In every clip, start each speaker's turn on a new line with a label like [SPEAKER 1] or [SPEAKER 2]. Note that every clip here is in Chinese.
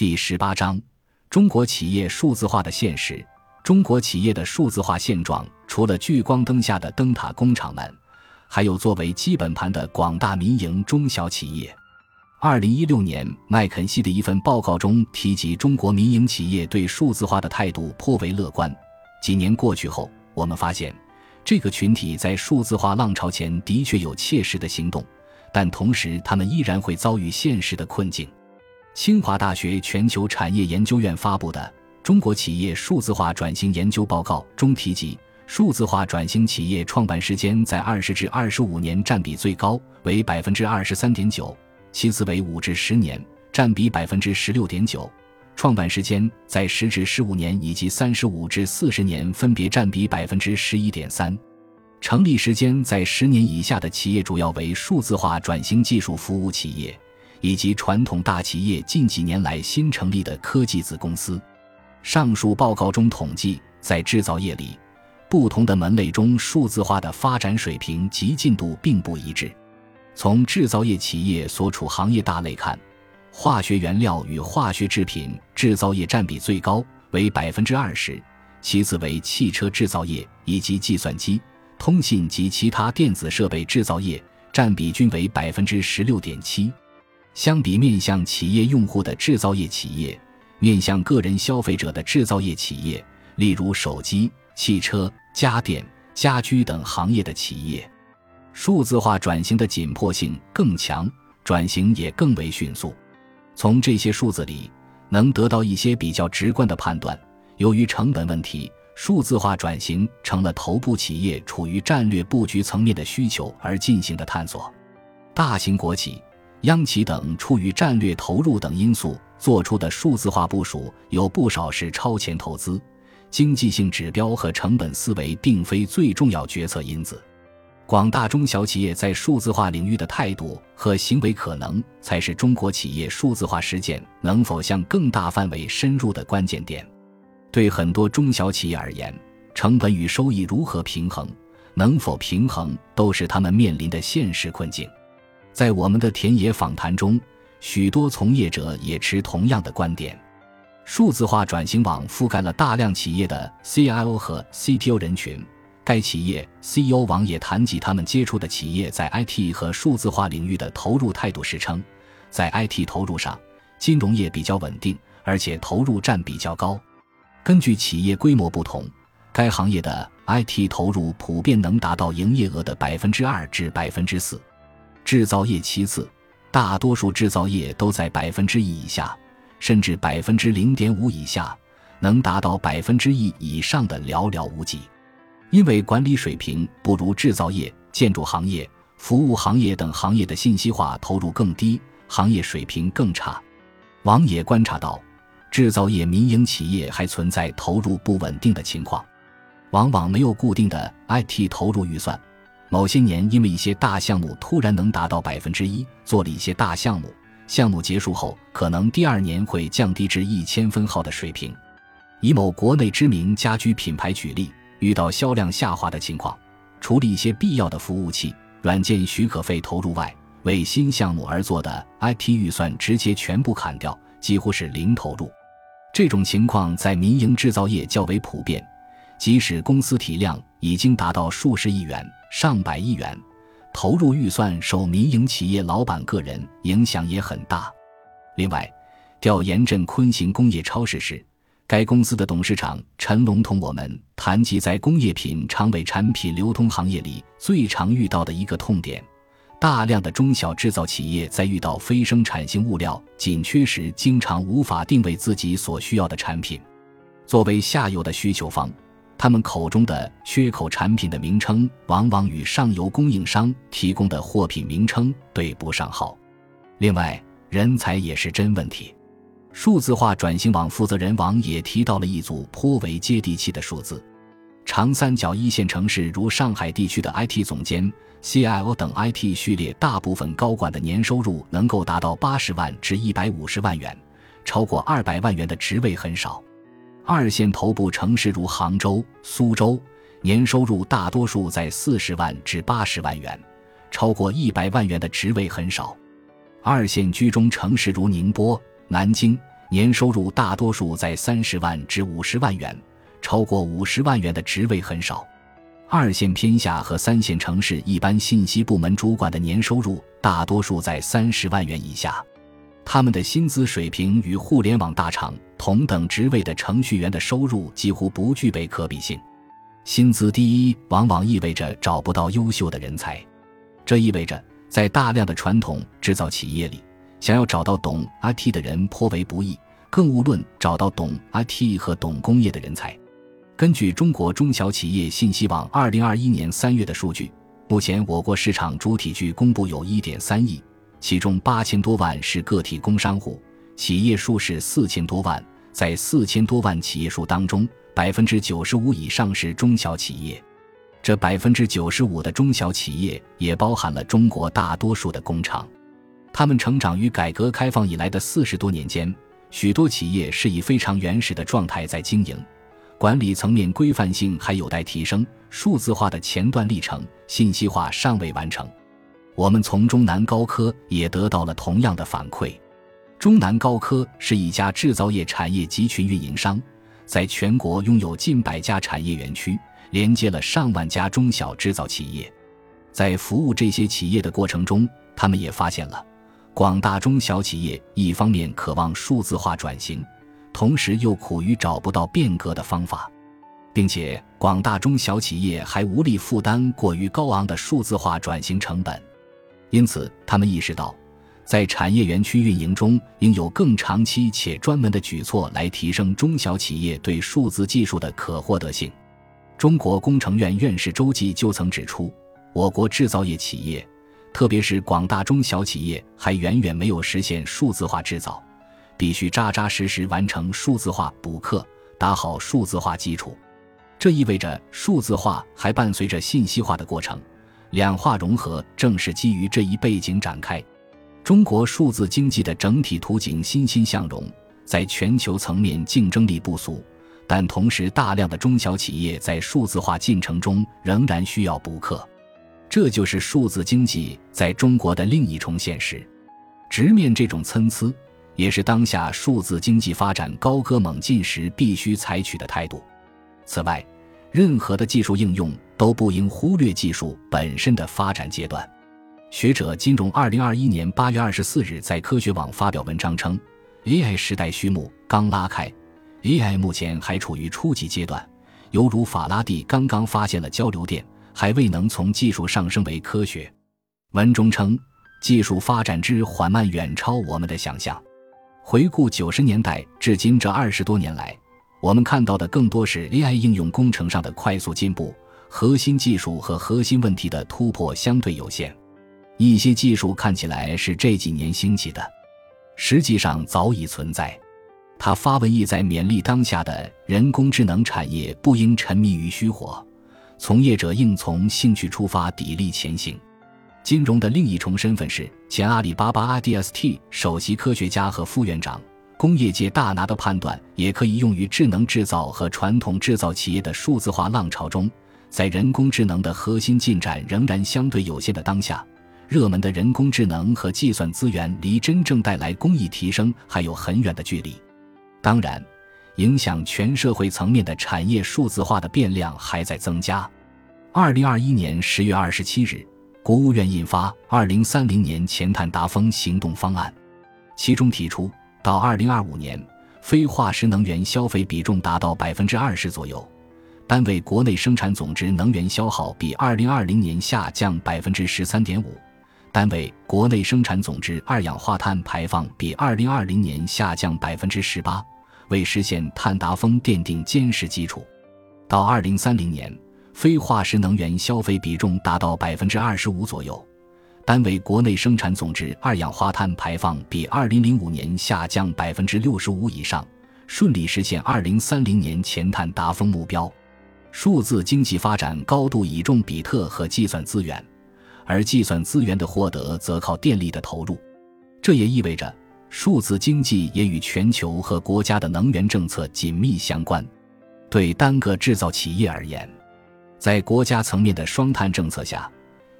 [SPEAKER 1] 第十八章：中国企业数字化的现实。中国企业的数字化现状，除了聚光灯下的灯塔工厂们，还有作为基本盘的广大民营中小企业。二零一六年，麦肯锡的一份报告中提及，中国民营企业对数字化的态度颇为乐观。几年过去后，我们发现，这个群体在数字化浪潮前的确有切实的行动，但同时他们依然会遭遇现实的困境。清华大学全球产业研究院发布的《中国企业数字化转型研究报告》中提及，数字化转型企业创办时间在二十至二十五年占比最高，为百分之二十三点九。其次为五至十年，占比百分之十六点九；创办时间在十至十五年以及三十五至四十年，分别占比百分之十一点三；成立时间在十年以下的企业主要为数字化转型技术服务企业，以及传统大企业近几年来新成立的科技子公司。上述报告中统计，在制造业里，不同的门类中数字化的发展水平及进度并不一致。从制造业企业所处行业大类看，化学原料与化学制品制造业占比最高，为百分之二十；其次为汽车制造业以及计算机、通信及其他电子设备制造业，占比均为百分之十六点七。相比面向企业用户的制造业企业，面向个人消费者的制造业企业，例如手机、汽车、家电、家居等行业的企业。数字化转型的紧迫性更强，转型也更为迅速。从这些数字里，能得到一些比较直观的判断。由于成本问题，数字化转型成了头部企业处于战略布局层面的需求而进行的探索。大型国企、央企等出于战略投入等因素做出的数字化部署，有不少是超前投资，经济性指标和成本思维并非最重要决策因子。广大中小企业在数字化领域的态度和行为，可能才是中国企业数字化实践能否向更大范围深入的关键点。对很多中小企业而言，成本与收益如何平衡，能否平衡，都是他们面临的现实困境。在我们的田野访谈中，许多从业者也持同样的观点。数字化转型网覆盖了大量企业的 CIO 和 CTO 人群。该企业 CEO 网也谈及他们接触的企业在 IT 和数字化领域的投入态度时称，在 IT 投入上，金融业比较稳定，而且投入占比较高。根据企业规模不同，该行业的 IT 投入普遍能达到营业额的百分之二至百分之四。制造业其次，大多数制造业都在百分之一以下，甚至百分之零点五以下，能达到百分之一以上的寥寥无几。因为管理水平不如制造业、建筑行业、服务行业等行业的信息化投入更低，行业水平更差。王野观察到，制造业民营企业还存在投入不稳定的情况，往往没有固定的 IT 投入预算。某些年因为一些大项目突然能达到百分之一，做了一些大项目，项目结束后可能第二年会降低至一千分号的水平。以某国内知名家居品牌举例。遇到销量下滑的情况，除了一些必要的服务器、软件许可费投入外，为新项目而做的 IT 预算直接全部砍掉，几乎是零投入。这种情况在民营制造业较为普遍，即使公司体量已经达到数十亿元、上百亿元，投入预算受民营企业老板个人影响也很大。另外，调研镇昆行工业超市时。该公司的董事长陈龙同我们谈及，在工业品长尾产品流通行业里最常遇到的一个痛点：大量的中小制造企业在遇到非生产性物料紧缺时，经常无法定位自己所需要的产品。作为下游的需求方，他们口中的缺口产品的名称，往往与上游供应商提供的货品名称对不上号。另外，人才也是真问题。数字化转型网负责人王也提到了一组颇为接地气的数字：长三角一线城市如上海地区的 IT 总监、CIO 等 IT 序列大部分高管的年收入能够达到八十万至一百五十万元，超过二百万元的职位很少；二线头部城市如杭州、苏州，年收入大多数在四十万至八十万元，超过一百万元的职位很少；二线居中城市如宁波。南京年收入大多数在三十万至五十万元，超过五十万元的职位很少。二线偏下和三线城市一般信息部门主管的年收入大多数在三十万元以下，他们的薪资水平与互联网大厂同等职位的程序员的收入几乎不具备可比性。薪资低往往意味着找不到优秀的人才，这意味着在大量的传统制造企业里，想要找到懂 IT 的人颇为不易，更无论找到懂 IT 和懂工业的人才。根据中国中小企业信息网二零二一年三月的数据，目前我国市场主体据公布有一点三亿，其中八千多万是个体工商户，企业数是四千多万。在四千多万企业数当中，百分之九十五以上是中小企业。这百分之九十五的中小企业也包含了中国大多数的工厂。他们成长于改革开放以来的四十多年间，许多企业是以非常原始的状态在经营。管理层面规范性还有待提升，数字化的前段历程信息化尚未完成。我们从中南高科也得到了同样的反馈。中南高科是一家制造业产业集群运营商，在全国拥有近百家产业园区，连接了上万家中小制造企业。在服务这些企业的过程中，他们也发现了广大中小企业一方面渴望数字化转型。同时又苦于找不到变革的方法，并且广大中小企业还无力负担过于高昂的数字化转型成本，因此他们意识到，在产业园区运营中应有更长期且专门的举措来提升中小企业对数字技术的可获得性。中国工程院院士周继就曾指出，我国制造业企业，特别是广大中小企业，还远远没有实现数字化制造。必须扎扎实实完成数字化补课，打好数字化基础。这意味着数字化还伴随着信息化的过程，两化融合正是基于这一背景展开。中国数字经济的整体图景欣欣向荣，在全球层面竞争力不俗，但同时大量的中小企业在数字化进程中仍然需要补课。这就是数字经济在中国的另一重现实。直面这种参差。也是当下数字经济发展高歌猛进时必须采取的态度。此外，任何的技术应用都不应忽略技术本身的发展阶段。学者金融二零二一年八月二十四日在科学网发表文章称，AI 时代序幕刚拉开，AI 目前还处于初级阶段，犹如法拉第刚刚发现了交流电，还未能从技术上升为科学。文中称，技术发展之缓慢远超我们的想象。回顾九十年代至今这二十多年来，我们看到的更多是 AI 应用工程上的快速进步，核心技术和核心问题的突破相对有限。一些技术看起来是这几年兴起的，实际上早已存在。他发文意在勉励当下的人工智能产业不应沉迷于虚火，从业者应从兴趣出发，砥砺前行。金融的另一重身份是前阿里巴巴 IDST 首席科学家和副院长。工业界大拿的判断也可以用于智能制造和传统制造企业的数字化浪潮中。在人工智能的核心进展仍然相对有限的当下，热门的人工智能和计算资源离真正带来工艺提升还有很远的距离。当然，影响全社会层面的产业数字化的变量还在增加。二零二一年十月二十七日。国务院印发《二零三零年前碳达峰行动方案》，其中提出，到二零二五年，非化石能源消费比重达到百分之二十左右，单位国内生产总值能源消耗比二零二零年下降百分之十三点五，单位国内生产总值二氧化碳排放比二零二零年下降百分之十八，为实现碳达峰奠定坚实基础。到二零三零年。非化石能源消费比重达到百分之二十五左右，单位国内生产总值二氧化碳排放比二零零五年下降百分之六十五以上，顺利实现二零三零年前碳达峰目标。数字经济发展高度倚重比特和计算资源，而计算资源的获得则靠电力的投入。这也意味着，数字经济也与全球和国家的能源政策紧密相关。对单个制造企业而言，在国家层面的双碳政策下，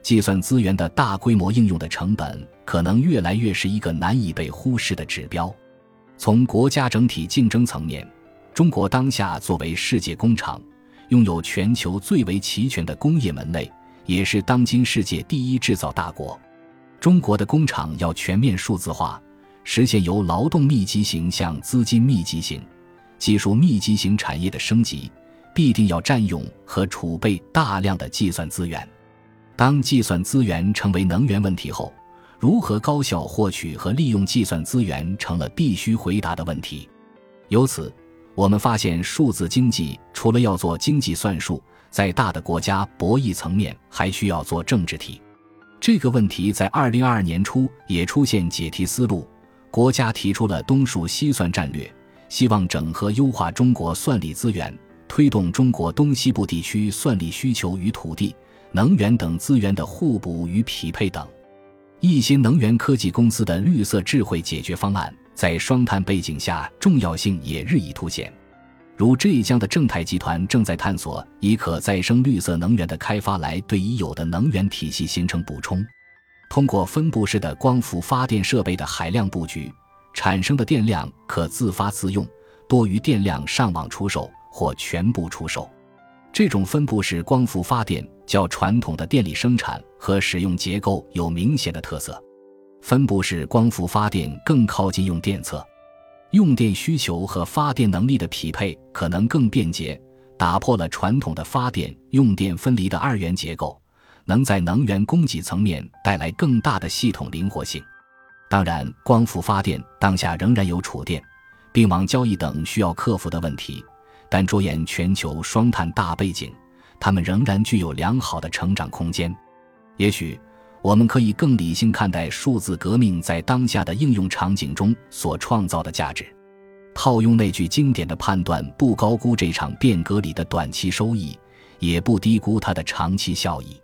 [SPEAKER 1] 计算资源的大规模应用的成本可能越来越是一个难以被忽视的指标。从国家整体竞争层面，中国当下作为世界工厂，拥有全球最为齐全的工业门类，也是当今世界第一制造大国。中国的工厂要全面数字化，实现由劳动密集型向资金密集型、技术密集型产业的升级，必定要占用和储备大量的计算资源。当计算资源成为能源问题后，如何高效获取和利用计算资源成了必须回答的问题。由此，我们发现数字经济除了要做经济算术，在大的国家博弈层面，还需要做政治题。这个问题在二零二二年初也出现解题思路，国家提出了东数西算战略，希望整合优化中国算力资源，推动中国东西部地区算力需求与土地。能源等资源的互补与匹配等，一些能源科技公司的绿色智慧解决方案在双碳背景下重要性也日益凸显。如浙江的正泰集团正在探索以可再生绿色能源的开发来对已有的能源体系形成补充。通过分布式的光伏发电设备的海量布局，产生的电量可自发自用，多余电量上网出售或全部出售。这种分布式光伏发电较传统的电力生产和使用结构有明显的特色。分布式光伏发电更靠近用电侧，用电需求和发电能力的匹配可能更便捷，打破了传统的发电用电分离的二元结构，能在能源供给层面带来更大的系统灵活性。当然，光伏发电当下仍然有储电、并网交易等需要克服的问题。但着眼全球双碳大背景，它们仍然具有良好的成长空间。也许我们可以更理性看待数字革命在当下的应用场景中所创造的价值。套用那句经典的判断：不高估这场变革里的短期收益，也不低估它的长期效益。